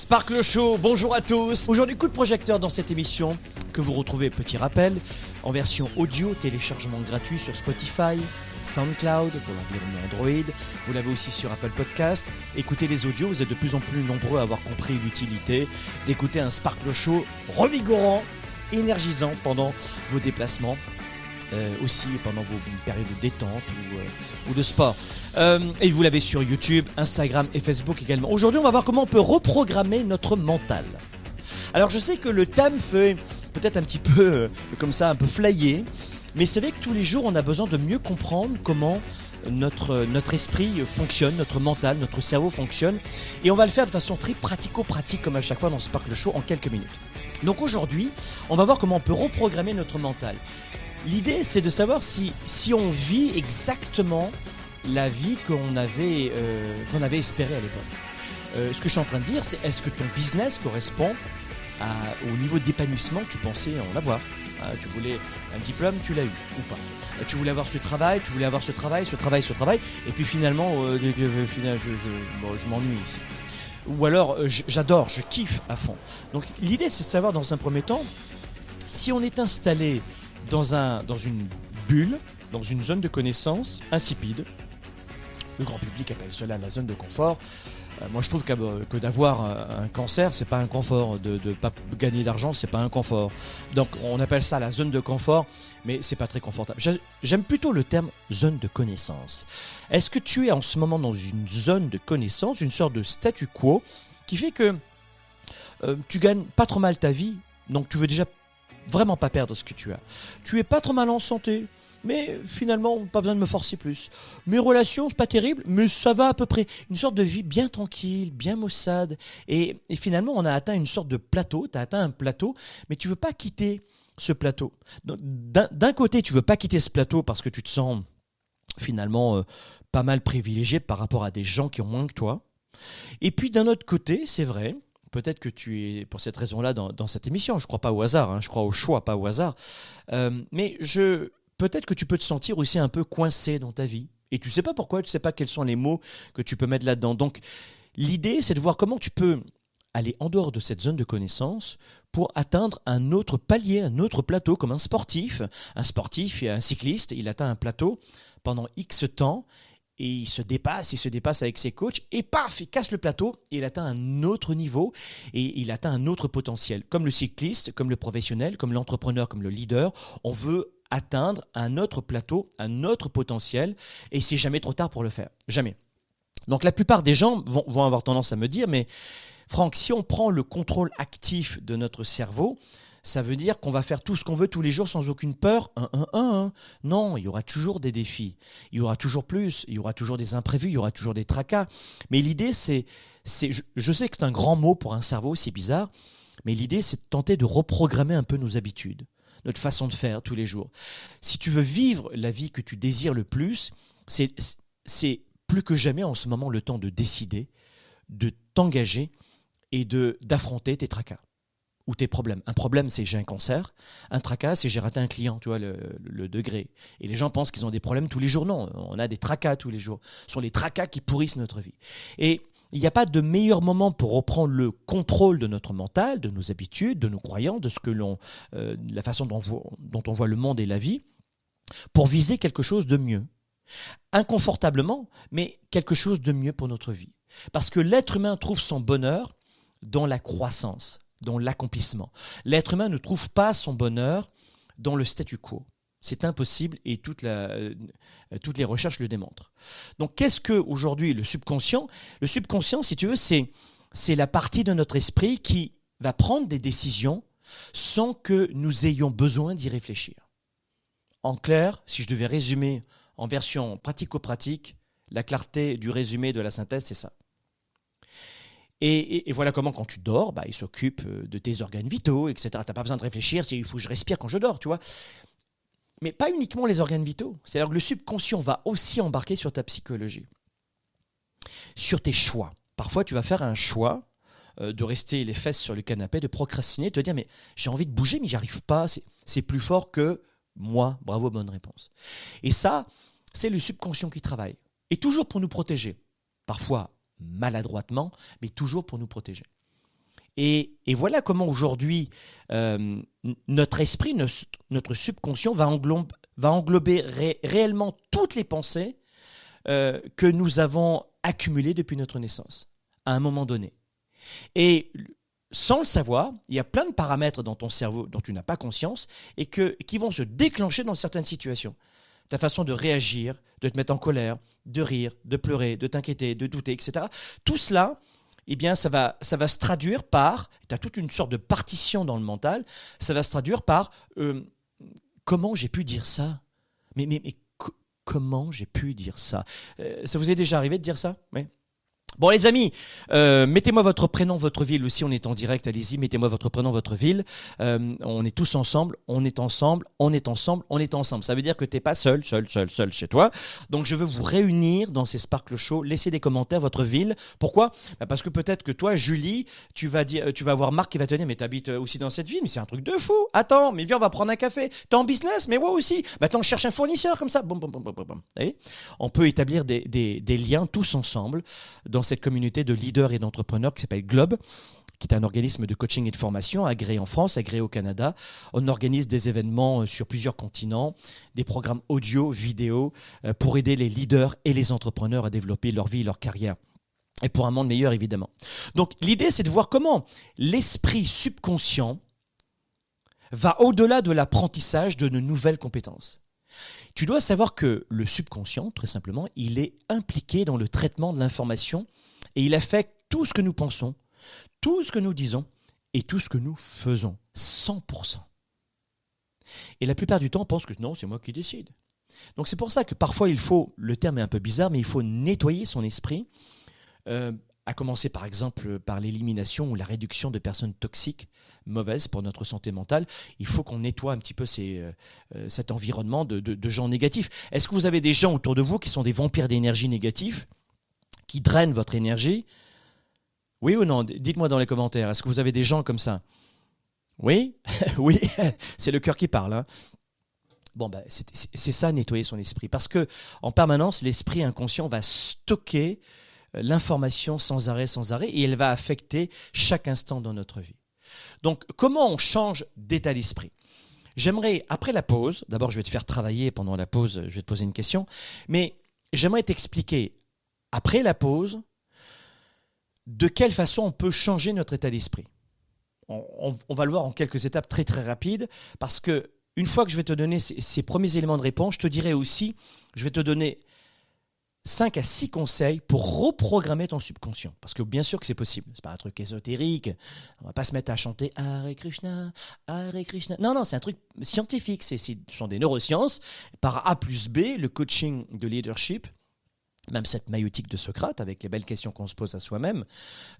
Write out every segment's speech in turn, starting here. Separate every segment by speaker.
Speaker 1: Sparkle Show, bonjour à tous. Aujourd'hui, coup de projecteur dans cette émission que vous retrouvez, petit rappel, en version audio, téléchargement gratuit sur Spotify, SoundCloud pour l'environnement Android. Vous l'avez aussi sur Apple Podcast. Écoutez les audios, vous êtes de plus en plus nombreux à avoir compris l'utilité d'écouter un Sparkle Show revigorant, énergisant pendant vos déplacements. Euh, aussi pendant vos périodes de détente ou, euh, de sport. Euh, et vous l'avez sur YouTube, Instagram et Facebook également. Aujourd'hui, on va voir comment on peut reprogrammer notre mental. Alors, je sais que le thème fait peut-être un petit peu comme ça, un peu flyé, mais c'est vrai que tous les jours, on a besoin de mieux comprendre comment notre, notre esprit fonctionne, notre mental, notre cerveau fonctionne. Et on va le faire de façon très pratico-pratique, comme à chaque fois dans Sparkle Show, en quelques minutes. Donc aujourd'hui, on va voir comment on peut reprogrammer notre mental. L'idée, c'est de savoir si, si on vit exactement la vie qu'on avait, euh, avait espérée à l'époque. Euh, ce que je suis en train de dire, c'est est-ce que ton business correspond au niveau d'épanouissement que tu pensais en avoir? Ah, Tu voulais un diplôme, tu l'as eu ou pas? Euh, Tu voulais avoir ce travail, tu voulais avoir ce travail, ce travail, ce travail, et puis finalement, je, je, m'ennuie ici. Ou alors, j'adore, je kiffe à fond. Donc l'idée, c'est de savoir dans un premier temps si on est installé dans, un, dans une bulle, dans une zone de connaissance insipide. Le grand public appelle cela la zone de confort. Euh, moi, je trouve que d'avoir un, un cancer, c'est pas un confort. De ne pas gagner d'argent, c'est pas un confort. Donc, on appelle ça la zone de confort, mais c'est pas très confortable. J'ai- J'aime plutôt le terme zone de connaissance. Est-ce que tu es en ce moment dans une zone de connaissance, une sorte de statu quo, qui fait que euh, tu gagnes pas trop mal ta vie, donc tu veux déjà vraiment pas perdre ce que tu as. Tu es pas trop mal en santé, mais finalement, pas besoin de me forcer plus. Mes relations, c'est pas terrible, mais ça va à peu près. Une sorte de vie bien tranquille, bien maussade. Et, finalement, on a atteint une sorte de plateau. Tu as atteint un plateau, mais tu veux pas quitter ce plateau. D'un côté, tu veux pas quitter ce plateau parce que tu te sens finalement euh, pas mal privilégié par rapport à des gens qui ont moins que toi. Et puis d'un autre côté, c'est vrai, peut-être que tu es pour cette raison-là dans, cette émission, je crois pas au hasard, hein, je crois au choix, pas au hasard, Euh, mais je peut-être que tu peux te sentir aussi un peu coincé dans ta vie. Et tu sais pas pourquoi, tu sais pas quels sont les mots que tu peux mettre là-dedans. Donc l'idée, c'est de voir comment tu peux aller en dehors de cette zone de connaissance pour atteindre un autre palier, un autre plateau, comme un sportif. Un sportif, un cycliste, il atteint un plateau pendant X temps et il se dépasse, il se dépasse avec ses coachs et paf, il casse le plateau et il atteint un autre niveau et il atteint un autre potentiel. Comme le cycliste, comme le professionnel, comme l'entrepreneur, comme le leader, on veut atteindre un autre plateau, un autre potentiel et c'est jamais trop tard pour le faire. Jamais. Donc la plupart des gens vont, avoir tendance à me dire, mais Franck, si on prend le contrôle actif de notre cerveau, ça veut dire qu'on va faire tout ce qu'on veut tous les jours sans aucune peur. Un, un, un, un. Non, il y aura toujours des défis. Il y aura toujours plus. Il y aura toujours des imprévus. Il y aura toujours des tracas. Mais l'idée, c'est, c'est, je, je sais que c'est un grand mot pour un cerveau, c'est bizarre. Mais l'idée, c'est de tenter de reprogrammer un peu nos habitudes, notre façon de faire tous les jours. Si tu veux vivre la vie que tu désires le plus, c'est, c'est plus que jamais en ce moment le temps de décider, de t'engager et de d'affronter tes tracas ou tes problèmes. Un problème, c'est j'ai un cancer. Un tracas, c'est j'ai raté un client, tu vois, le, degré. Et les gens pensent qu'ils ont des problèmes tous les jours. Non, on a des tracas tous les jours. Ce sont les tracas qui pourrissent notre vie. Et il n'y a pas de meilleur moment pour reprendre le contrôle de notre mental, de nos habitudes, de nos croyances, de ce que l'on, euh, la façon dont on voit le monde et la vie, pour viser quelque chose de mieux. Inconfortablement, mais quelque chose de mieux pour notre vie. Parce que l'être humain trouve son bonheur dans la croissance, dans l'accomplissement. L'être humain ne trouve pas son bonheur dans le statu quo. C'est impossible et toute la, euh, toutes les recherches le démontrent. Donc qu'est-ce que aujourd'hui le subconscient? Le subconscient, si tu veux, c'est c'est la partie de notre esprit qui va prendre des décisions sans que nous ayons besoin d'y réfléchir. En clair, si je devais résumer en version pratico-pratique, la clarté du résumé de la synthèse, c'est ça. Et, voilà comment, quand tu dors, bah, il s'occupe euh, de tes organes vitaux, etc. Tu n'as pas besoin de réfléchir il faut que je respire quand je dors, tu vois. Mais pas uniquement les organes vitaux. C'est-à-dire que le subconscient va aussi embarquer sur ta psychologie, sur tes choix. Parfois, tu vas faire un choix euh, de rester les fesses sur le canapé, de procrastiner, de te dire mais j'ai envie de bouger, mais j'y arrive pas. C'est plus fort que moi. Bravo, bonne réponse. Et ça, c'est le subconscient qui travaille. Et toujours pour nous protéger. Parfois maladroitement, mais toujours pour nous protéger. Et, voilà comment aujourd'hui euh, notre esprit, notre subconscient va, englober, réellement toutes les pensées euh, que nous avons accumulées depuis notre naissance, à un moment donné. Et sans le savoir, il y a plein de paramètres dans ton cerveau dont tu n'as pas conscience et qui vont se déclencher dans certaines situations. Ta façon de réagir, de te mettre en colère, de rire, de pleurer, de t'inquiéter, de douter, etc. Tout cela, eh bien, ça va, ça va se traduire par, tu as toute une sorte de partition dans le mental, ça va se traduire par euh, comment j'ai pu dire ça? Mais, mais, mais comment j'ai pu dire ça? Euh, Ça vous est déjà arrivé de dire ça? Bon les amis, euh, mettez-moi votre prénom, votre ville aussi, on est en direct, allez-y, mettez-moi votre prénom, votre ville. Euh, on est tous ensemble, on est ensemble, on est ensemble, on est ensemble. Ça veut dire que tu n'es pas seul, seul, seul, seul chez toi. Donc je veux vous réunir dans ces Sparkle Show, laissez des commentaires, votre ville. Pourquoi? Bah, Parce que peut-être que toi, Julie, tu vas, dire, tu vas avoir Marc qui va te dire, mais tu habites aussi dans cette ville, mais c'est un truc de fou. Attends, mais viens, on va prendre un café. T'es en business, mais moi aussi. Bah attends, cherche un fournisseur comme ça. on peut établir des, liens tous ensemble cette communauté de leaders et d'entrepreneurs qui s'appelle Globe qui est un organisme de coaching et de formation agréé en France, agréé au Canada. On organise des événements euh, sur plusieurs continents, des programmes audio, vidéo, euh, pour aider les leaders et les entrepreneurs à développer leur vie, leur carrière. Et pour un monde meilleur, évidemment. Donc l'idée, c'est de voir comment l'esprit subconscient va au-delà de l'apprentissage de nos nouvelles compétences. Tu dois savoir que le subconscient, très simplement, il est impliqué dans le traitement de l'information et il affecte tout ce que nous pensons, tout ce que nous disons et tout ce que nous faisons. 100%. Et la plupart du temps, on pense que non, c'est moi qui décide. Donc c'est pour ça que parfois il faut, le terme est un peu bizarre, mais il faut nettoyer son esprit, euh, à commencer par exemple par l'élimination ou la réduction de personnes toxiques, mauvaises pour notre santé mentale. Il faut qu'on nettoie un petit peu euh, euh, cet environnement de, gens négatifs. Est-ce que vous avez des gens autour de vous qui sont des vampires d'énergie négatifs qui drainent votre énergie? Oui ou non? Dites-moi dans les commentaires. Est-ce que vous avez des gens comme ça? Oui? Oui, c'est le cœur qui parle. Hein. Bon, ben, c'est ça, nettoyer son esprit. Parce que en permanence, l'esprit inconscient va stocker l'information sans arrêt, sans arrêt, et elle va affecter chaque instant dans notre vie. Donc, comment on change d'état d'esprit? J'aimerais, après la pause, d'abord je vais te faire travailler pendant la pause, je vais te poser une question, mais j'aimerais t'expliquer après la pause, de quelle façon on peut changer notre état d'esprit. On, va le voir en quelques étapes très très rapides, parce que une fois que je vais te donner ces, premiers éléments de réponse, je te dirai aussi, je vais te donner 5 à 6 conseils pour reprogrammer ton subconscient. Parce que bien sûr que c'est possible. C'est pas un truc ésotérique. On va pas se mettre à chanter Hare Krishna, Hare Krishna. Non, non, c'est un truc scientifique. Ce sont des neurosciences. Par A plus B, le coaching de leadership, même cette maïotique de Socrate, avec les belles questions qu'on se pose à soi-même,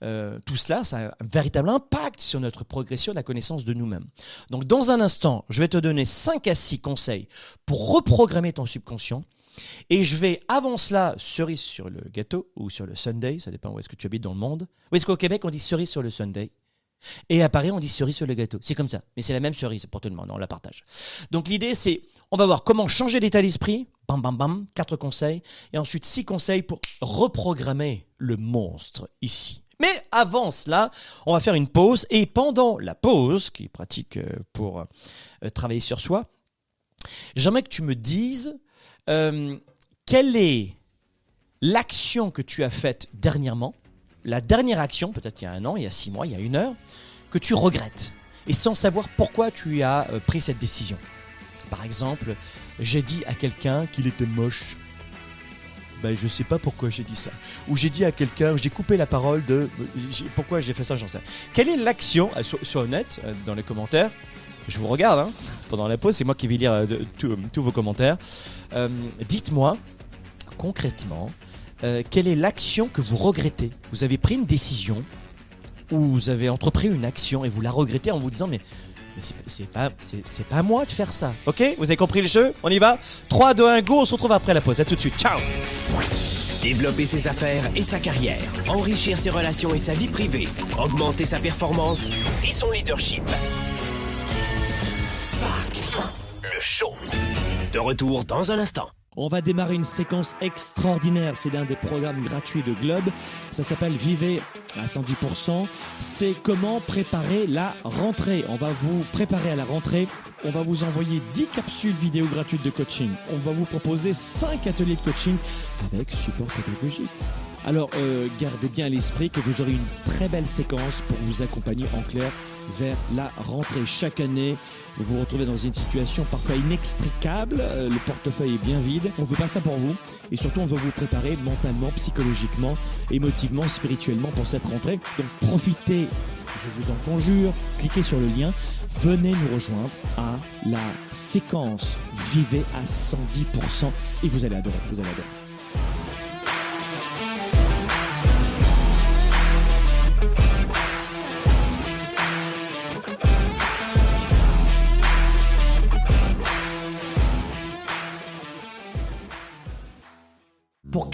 Speaker 1: euh, tout cela, ça a un véritable impact sur notre progression de la connaissance de nous-mêmes. Donc dans un instant, je vais te donner 5 à 6 conseils pour reprogrammer ton subconscient. Et je vais, avant cela, cerise sur le gâteau ou sur le Sunday, ça dépend où est-ce que tu habites dans le monde. Ou est-ce qu'au Québec, on dit cerise sur le Sunday et à Paris, on dit cerise sur le gâteau. C'est comme ça. Mais c'est la même cerise pour tout le monde. On la partage. Donc l'idée, c'est, on va voir comment changer d'état d'esprit. Bam, bam, bam. Quatre conseils. Et ensuite, six conseils pour reprogrammer le monstre ici. Mais avant cela, on va faire une pause. Et pendant la pause, qui est pratique euh, pour euh, travailler sur soi, j'aimerais que tu me dises euh, quelle est l'action que tu as faite dernièrement la dernière action, peut-être il y a un an, il y a six mois, il y a une heure, que tu regrettes, et sans savoir pourquoi tu as euh, pris cette décision? Par exemple, j'ai dit à quelqu'un qu'il était moche. Ben, je sais pas pourquoi j'ai dit ça. Ou j'ai dit à quelqu'un, j'ai coupé la parole de. Pourquoi j'ai fait ça, j'en sais. Quelle est l'action euh, Sois honnête dans les commentaires. Je vous regarde hein, pendant la pause, c'est moi qui vais lire tous vos commentaires. Dites-moi concrètement euh, quelle est l'action que vous regrettez? Vous avez pris une décision ou vous avez entrepris une action et vous la regrettez en vous disant mais, c'est pas, à moi de faire ça. Ok? Vous avez compris le jeu? On y va? 3, 2, 1, go, on se retrouve après la pause. A tout de suite. Ciao
Speaker 2: Développer ses affaires et sa carrière, enrichir ses relations et sa vie privée, augmenter sa performance et son leadership. Le show. De retour dans un instant.
Speaker 1: On va démarrer une séquence extraordinaire. C'est l'un des programmes gratuits de Globe. Ça s'appelle Vivez à 110%. C'est comment préparer la rentrée. On va vous préparer à la rentrée. On va vous envoyer 10 capsules vidéo gratuites de coaching. On va vous proposer 5 ateliers de coaching avec support pédagogique. Alors, euh, gardez bien à l'esprit que vous aurez une très belle séquence pour vous accompagner en clair vers la rentrée. Chaque année, vous vous retrouvez dans une situation parfois inextricable, euh, le portefeuille est bien vide. On ne veut pas ça pour vous et surtout on veut vous préparer mentalement, psychologiquement, émotivement, spirituellement pour cette rentrée. Donc profitez, je vous en conjure, cliquez sur le lien, venez nous rejoindre à la séquence Vivez à 110% et vous allez adorer, vous allez adorer.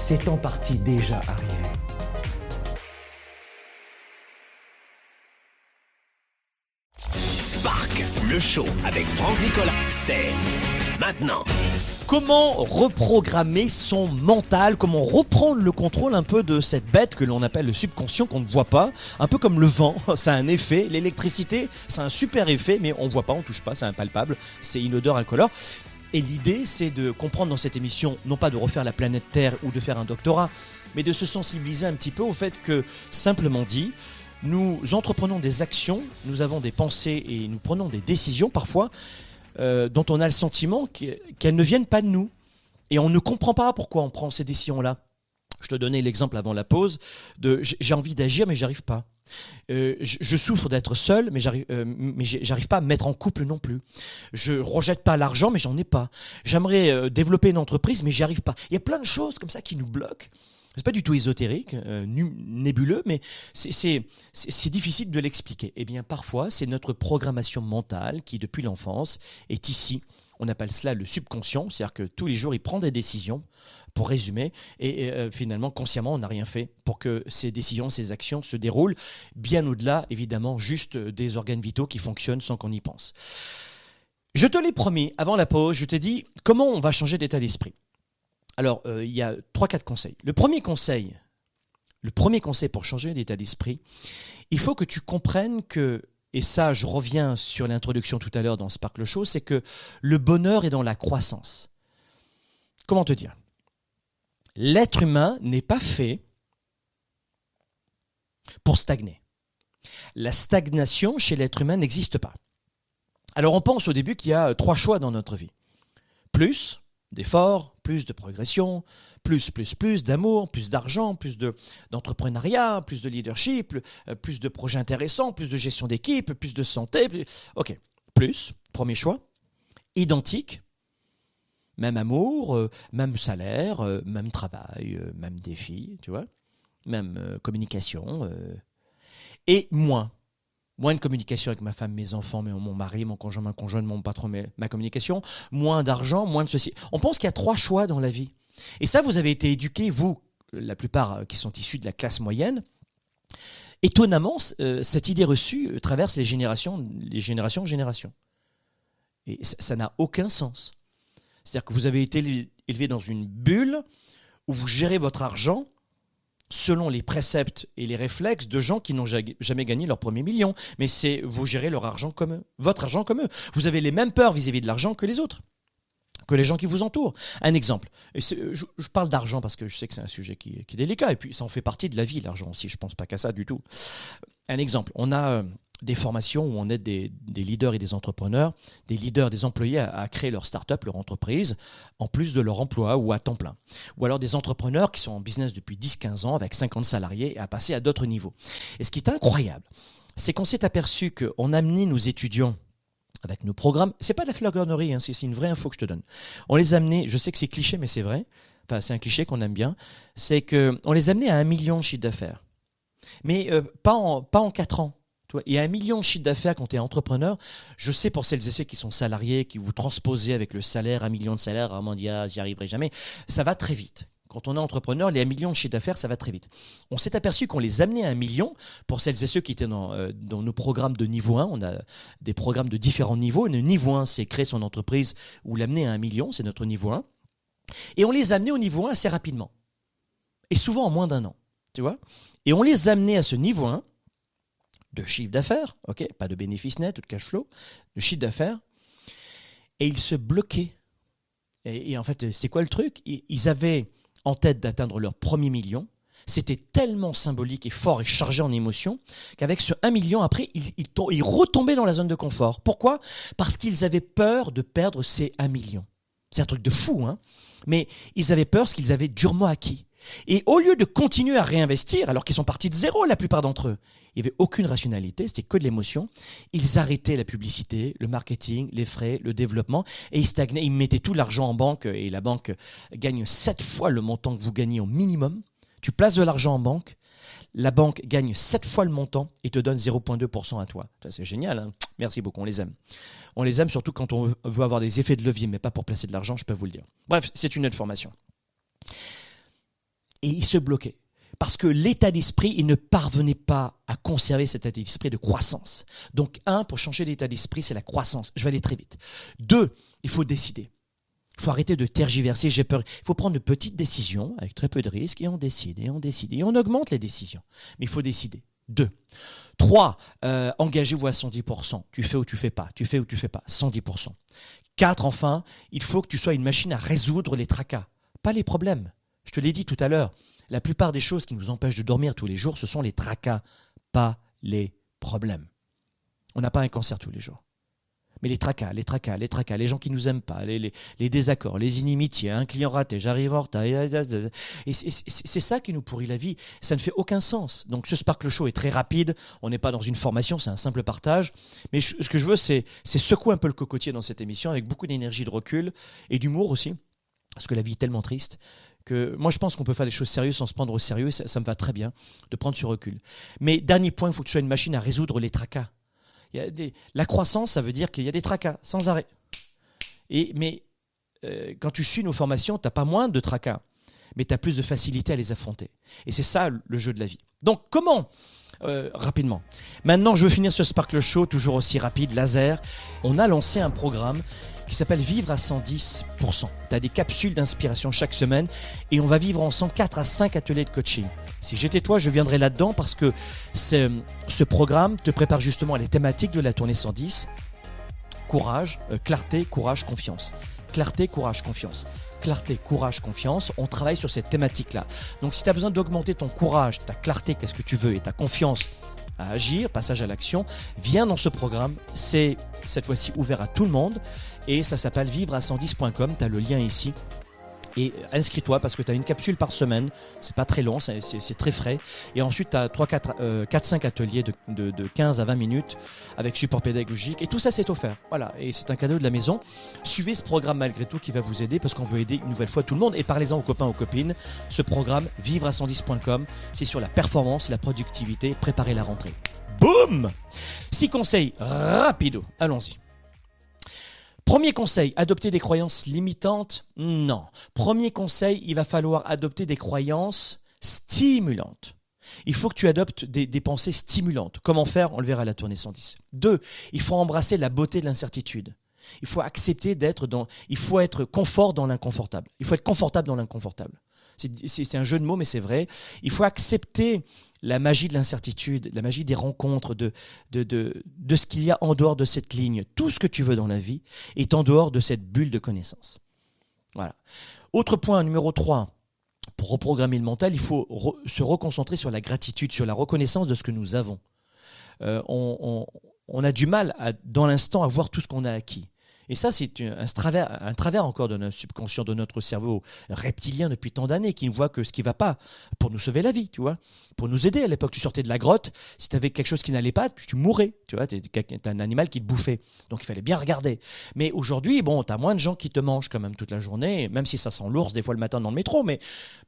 Speaker 1: c'est en partie déjà arrivé.
Speaker 2: Spark, le show avec Franck Nicolas, c'est maintenant.
Speaker 1: Comment reprogrammer son mental? Comment reprendre le contrôle un peu de cette bête que l'on appelle le subconscient qu'on ne voit pas? Un peu comme le vent, ça a un effet. L'électricité, c'est un super effet, mais on ne voit pas, on touche pas, c'est impalpable, c'est inodore, incolore. Et l'idée, c'est de comprendre dans cette émission, non pas de refaire la planète Terre ou de faire un doctorat, mais de se sensibiliser un petit peu au fait que, simplement dit, nous entreprenons des actions, nous avons des pensées et nous prenons des décisions parfois euh, dont on a le sentiment qu'elles ne viennent pas de nous. Et on ne comprend pas pourquoi on prend ces décisions-là. Je te donnais l'exemple avant la pause de j'ai envie d'agir mais j'arrive pas. Euh, je, souffre d'être seul, mais j'arrive, euh, mais j'arrive pas à me mettre en couple non plus. Je rejette pas l'argent, mais j'en ai pas. J'aimerais euh, développer une entreprise, mais j'y arrive pas. Il y a plein de choses comme ça qui nous bloquent. C'est pas du tout ésotérique, nébuleux, mais c'est difficile de l'expliquer. Eh bien, parfois, c'est notre programmation mentale qui, depuis l'enfance, est ici. On appelle cela le subconscient, c'est-à-dire que tous les jours, il prend des décisions pour résumer. Et, euh, finalement, consciemment, on n'a rien fait pour que ces décisions, ces actions se déroulent, bien au-delà, évidemment, juste des organes vitaux qui fonctionnent sans qu'on y pense. Je te l'ai promis, avant la pause, je t'ai dit comment on va changer d'état d'esprit. Alors, euh, il y a trois, quatre conseils. Le premier conseil, le premier conseil pour changer d'état d'esprit, il faut que tu comprennes que, et ça, je reviens sur l'introduction tout à l'heure dans Sparkle Show, c'est que le bonheur est dans la croissance. Comment te dire? L'être humain n'est pas fait pour stagner. La stagnation chez l'être humain n'existe pas. Alors on pense au début qu'il y a trois choix dans notre vie. Plus d'efforts, plus de progression, plus, plus, plus d'amour, plus d'argent, plus d'entrepreneuriat, plus de leadership, euh, plus de projets intéressants, plus de gestion d'équipe, plus de santé. Ok, plus, premier choix. Identique, même amour, euh, même salaire, euh, même travail, euh, même défi, tu vois, même communication, et moins. Moins de communication avec ma femme, mes enfants, mon mari, mon conjoint, ma conjointe, mon patron, ma communication. Moins d'argent, moins de ceci. On pense qu'il y a trois choix dans la vie. Et ça, vous avez été éduqués, vous, la plupart qui sont issus de la classe moyenne. Étonnamment, cette idée reçue traverse les générations, les générations, générations. Et ça n'a aucun sens. C'est-à-dire que vous avez été élevé dans une bulle où vous gérez votre argent selon les préceptes et les réflexes de gens qui n'ont jamais gagné leur premier million. Mais c'est vous gérez leur argent comme eux, votre argent comme eux. Vous avez les mêmes peurs vis-à-vis de l'argent que les autres. que les gens qui vous entourent. Un exemple, et je, je, parle d'argent parce que je sais que c'est un sujet qui, est délicat, et puis ça en fait partie de la vie, l'argent aussi, je pense pas qu'à ça du tout. Un exemple, on a euh, des formations où on aide des, leaders et des entrepreneurs, des leaders, des employés à, créer leur start-up, leur entreprise, en plus de leur emploi ou à temps plein. Ou alors des entrepreneurs qui sont en business depuis 10-15 ans avec 50 salariés et à passer à d'autres niveaux. Et ce qui est incroyable, c'est qu'on s'est aperçu qu'on amenait nos étudiants avec nos programmes. C'est pas de la flagornerie, hein, c'est une vraie info que je te donne. On les a amenés, je sais que c'est cliché, mais c'est vrai. Enfin, c'est un cliché qu'on aime bien. C'est que on les a amenés à un million de chiffre d'affaires. Mais euh, pas, en, pas en quatre ans. Et un million de chiffre d'affaires quand tu es entrepreneur, je sais pour celles et ceux qui sont salariés, qui vous transposez avec le salaire, un million de salaire, ah, j'y arriverai jamais, ça va très vite. Quand on est entrepreneur, les 1 million de chiffre d'affaires, ça va très vite. On s'est aperçu qu'on les amenait à un million pour celles et ceux qui étaient dans, euh, dans, nos programmes de niveau 1. On a des programmes de différents niveaux. Le niveau 1, c'est créer son entreprise ou l'amener à un million, c'est notre niveau 1. Et on les amenait au niveau 1 assez rapidement. Et souvent en moins d'un an. Tu vois Et on les amenait à ce niveau 1 de chiffre d'affaires, ok, pas de bénéfice net ou de cash flow, de chiffre d'affaires, et ils se bloquaient. Et, en fait, c'est quoi le truc? Ils avaient en tête d'atteindre leur premier million. C'était tellement symbolique et fort et chargé en émotions qu'avec ce 1 million, après, ils, retombaient dans la zone de confort. Pourquoi? Parce qu'ils avaient peur de perdre ces 1 million. C'est un truc de fou, hein Mais ils avaient peur parce qu'ils avaient durement acquis. Et au lieu de continuer à réinvestir, alors qu'ils sont partis de zéro la plupart d'entre eux, il n'y avait aucune rationalité, c'était que de l'émotion. Ils arrêtaient la publicité, le marketing, les frais, le développement, et ils stagnaient. Ils mettaient tout l'argent en banque, et la banque gagne sept fois le montant que vous gagnez au minimum. Tu places de l'argent en banque, la banque gagne sept fois le montant et te donne 0,2% à toi. C'est génial, hein merci beaucoup, on les aime. On les aime surtout quand on veut avoir des effets de levier, mais pas pour placer de l'argent, je peux vous le dire. Bref, c'est une information. Et ils se bloquaient parce que l'état d'esprit, il ne parvenait pas à conserver cet état d'esprit de croissance. Donc, un, pour changer l'état d'esprit, c'est la croissance. Je vais aller très vite. Deux, il faut décider. Il faut arrêter de tergiverser, j'ai peur. Il faut prendre de petites décisions avec très peu de risques et on décide, et on décide, et on augmente les décisions. Mais il faut décider. Deux. Trois, euh, engagez-vous à 110%. Tu fais ou tu fais pas. Tu fais ou tu fais pas. 110%. Quatre, enfin, il faut que tu sois une machine à résoudre les tracas, pas les problèmes. Je te l'ai dit tout à l'heure, la plupart des choses qui nous empêchent de dormir tous les jours, ce sont les tracas, pas les problèmes. On n'a pas un cancer tous les jours. Mais les tracas, les tracas, les tracas, les gens qui nous aiment pas, les, désaccords, les inimitiés, un client raté, j'arrive en retard. Et c'est ça qui nous pourrit la vie. Ça ne fait aucun sens. Donc ce Sparkle Show est très rapide. On n'est pas dans une formation, c'est un simple partage. Mais ce que je veux, c'est secouer un peu le cocotier dans cette émission avec beaucoup d'énergie, de recul et d'humour aussi. Parce que la vie est tellement triste que moi je pense qu'on peut faire des choses sérieuses sans se prendre au sérieux, ça, ça me va très bien de prendre ce recul. Mais dernier point, il faut que tu sois une machine à résoudre les tracas. Il y a des, la croissance, ça veut dire qu'il y a des tracas, sans arrêt. Et, mais euh, quand tu suis nos formations, tu n'as pas moins de tracas, mais tu as plus de facilité à les affronter. Et c'est ça le jeu de la vie. Donc comment euh, rapidement. Maintenant, je veux finir ce Sparkle Show, toujours aussi rapide, laser. On a lancé un programme qui s'appelle Vivre à 110%. Tu as des capsules d'inspiration chaque semaine et on va vivre ensemble 4 à 5 ateliers de coaching. Si j'étais toi, je viendrais là-dedans parce que ce programme te prépare justement à les thématiques de la tournée 110. Courage, euh, clarté, courage, confiance. Clarté, courage, confiance clarté, courage, confiance, on travaille sur cette thématique-là. Donc si tu as besoin d'augmenter ton courage, ta clarté, qu'est-ce que tu veux, et ta confiance agir, passage à l'action, viens dans ce programme. C'est cette fois-ci ouvert à tout le monde et ça s'appelle vivre à 110.com. Tu as le lien ici. Et inscris-toi parce que tu as une capsule par semaine. C'est pas très long, c'est très frais. Et ensuite, tu as 4-5 ateliers de, de, 15 à 20 minutes avec support pédagogique. Et tout ça, c'est offert. Voilà. Et c'est un cadeau de la maison. Suivez ce programme malgré tout qui va vous aider parce qu'on veut aider une nouvelle fois tout le monde. Et parlez-en aux copains, aux copines. Ce programme, vivre à 110.com, c'est sur la performance, la productivité. Préparez la rentrée. Boum Six conseils rapido. Allons-y. Premier conseil, adopter des croyances limitantes Non. Premier conseil, il va falloir adopter des croyances stimulantes. Il faut que tu adoptes des, pensées stimulantes. Comment faire? On le verra à la tournée 110. Deux, il faut embrasser la beauté de l'incertitude. Il faut accepter d'être dans. Il faut être confort dans l'inconfortable. Il faut être confortable dans l'inconfortable. C'est un jeu de mots, mais c'est vrai. Il faut accepter la magie de l'incertitude, la magie des rencontres, de, ce qu'il y a en dehors de cette ligne. Tout ce que tu veux dans la vie est en dehors de cette bulle de connaissances. Voilà. Autre point numéro 3. Pour reprogrammer le mental, il faut se reconcentrer sur la gratitude, sur la reconnaissance de ce que nous avons. Euh, on, a du mal dans l'instant à voir tout ce qu'on a acquis. Et ça, c'est un travers, encore de notre subconscient, de notre cerveau reptilien depuis tant d'années, qui ne voit que ce qui ne va pas pour nous sauver la vie, tu vois, pour nous aider. À l'époque, tu sortais de la grotte, si tu avais quelque chose qui n'allait pas, tu mourrais, tu vois, un animal qui te bouffait. Donc il fallait bien regarder. Mais aujourd'hui, bon, tu as moins de gens qui te mangent quand même toute la journée, même si ça sent l'ours des fois le matin dans le métro, mais,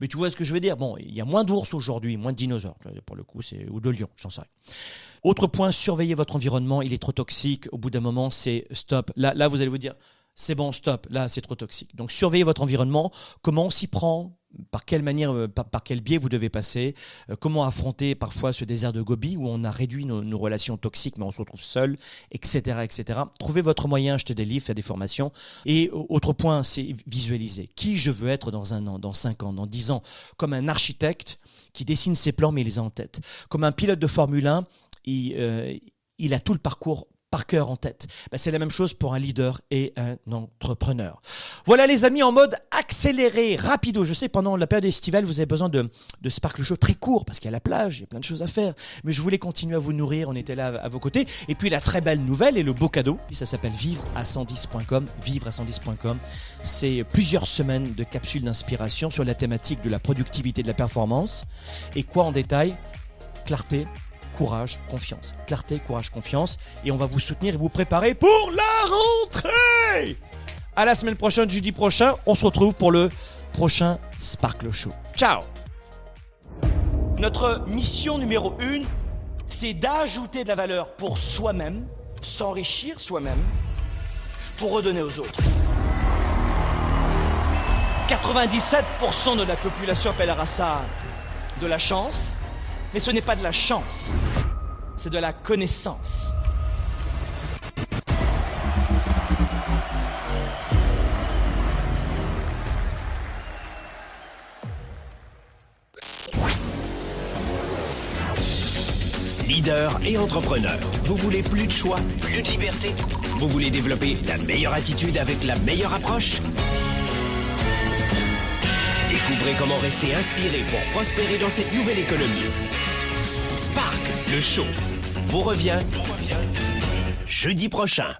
Speaker 1: tu vois ce que je veux dire. Bon, il y a moins d'ours aujourd'hui, moins de dinosaures, pour le coup, ou de lions, j'en sais rien. Autre point, surveillez votre environnement. Il est trop toxique. Au bout d'un moment, c'est stop. Là, là, vous allez vous dire, c'est bon, stop. Là, c'est trop toxique. Donc, surveillez votre environnement. Comment on s'y prend? Par quelle manière, euh, par, quel biais vous devez passer, euh, comment affronter parfois ce désert de Gobi où on a réduit nos, relations toxiques mais on se retrouve seul, etc., etc. Trouvez votre moyen, achetez des livres, faites des formations. Et autre point, c'est visualiser. Qui je veux être dans un an, dans cinq ans, dans dix ans, comme un architecte qui dessine ses plans mais il les a en tête, comme un pilote de Formule 1 euh, il, a tout le parcours par cœur en tête. Ben, c'est la même chose pour un leader et un entrepreneur. Voilà les amis en mode accéléré, rapido. Je sais pendant la période estivale vous avez besoin de, de Sparkle Show très court parce qu'il y a la plage, il y a plein de choses à faire. Mais je voulais continuer à vous nourrir, on était là à vos côtés. Et puis la très belle nouvelle et le beau cadeau, ça s'appelle vivre à 110.com. Vivre à 110.com, c'est plusieurs semaines de capsules d'inspiration sur la thématique de la productivité de la performance. Et quoi en détail? Clarté, courage, confiance. Clarté, courage, confiance. Et on va vous soutenir et vous préparer pour la rentrée À la semaine prochaine, jeudi prochain, on se retrouve pour le prochain Sparkle Show. Ciao Notre mission numéro une, c'est d'ajouter de la valeur pour soi-même, s'enrichir soi-même, pour redonner aux autres. 97% de la population appellera ça de la chance, mais ce n'est pas de la chance, c'est de la connaissance.
Speaker 2: Leader et entrepreneur, vous voulez plus de choix, plus de liberté? Vous voulez développer la meilleure attitude avec la meilleure approche? Découvrez comment rester inspiré pour prospérer dans cette nouvelle économie. Le show, vous revient jeudi prochain.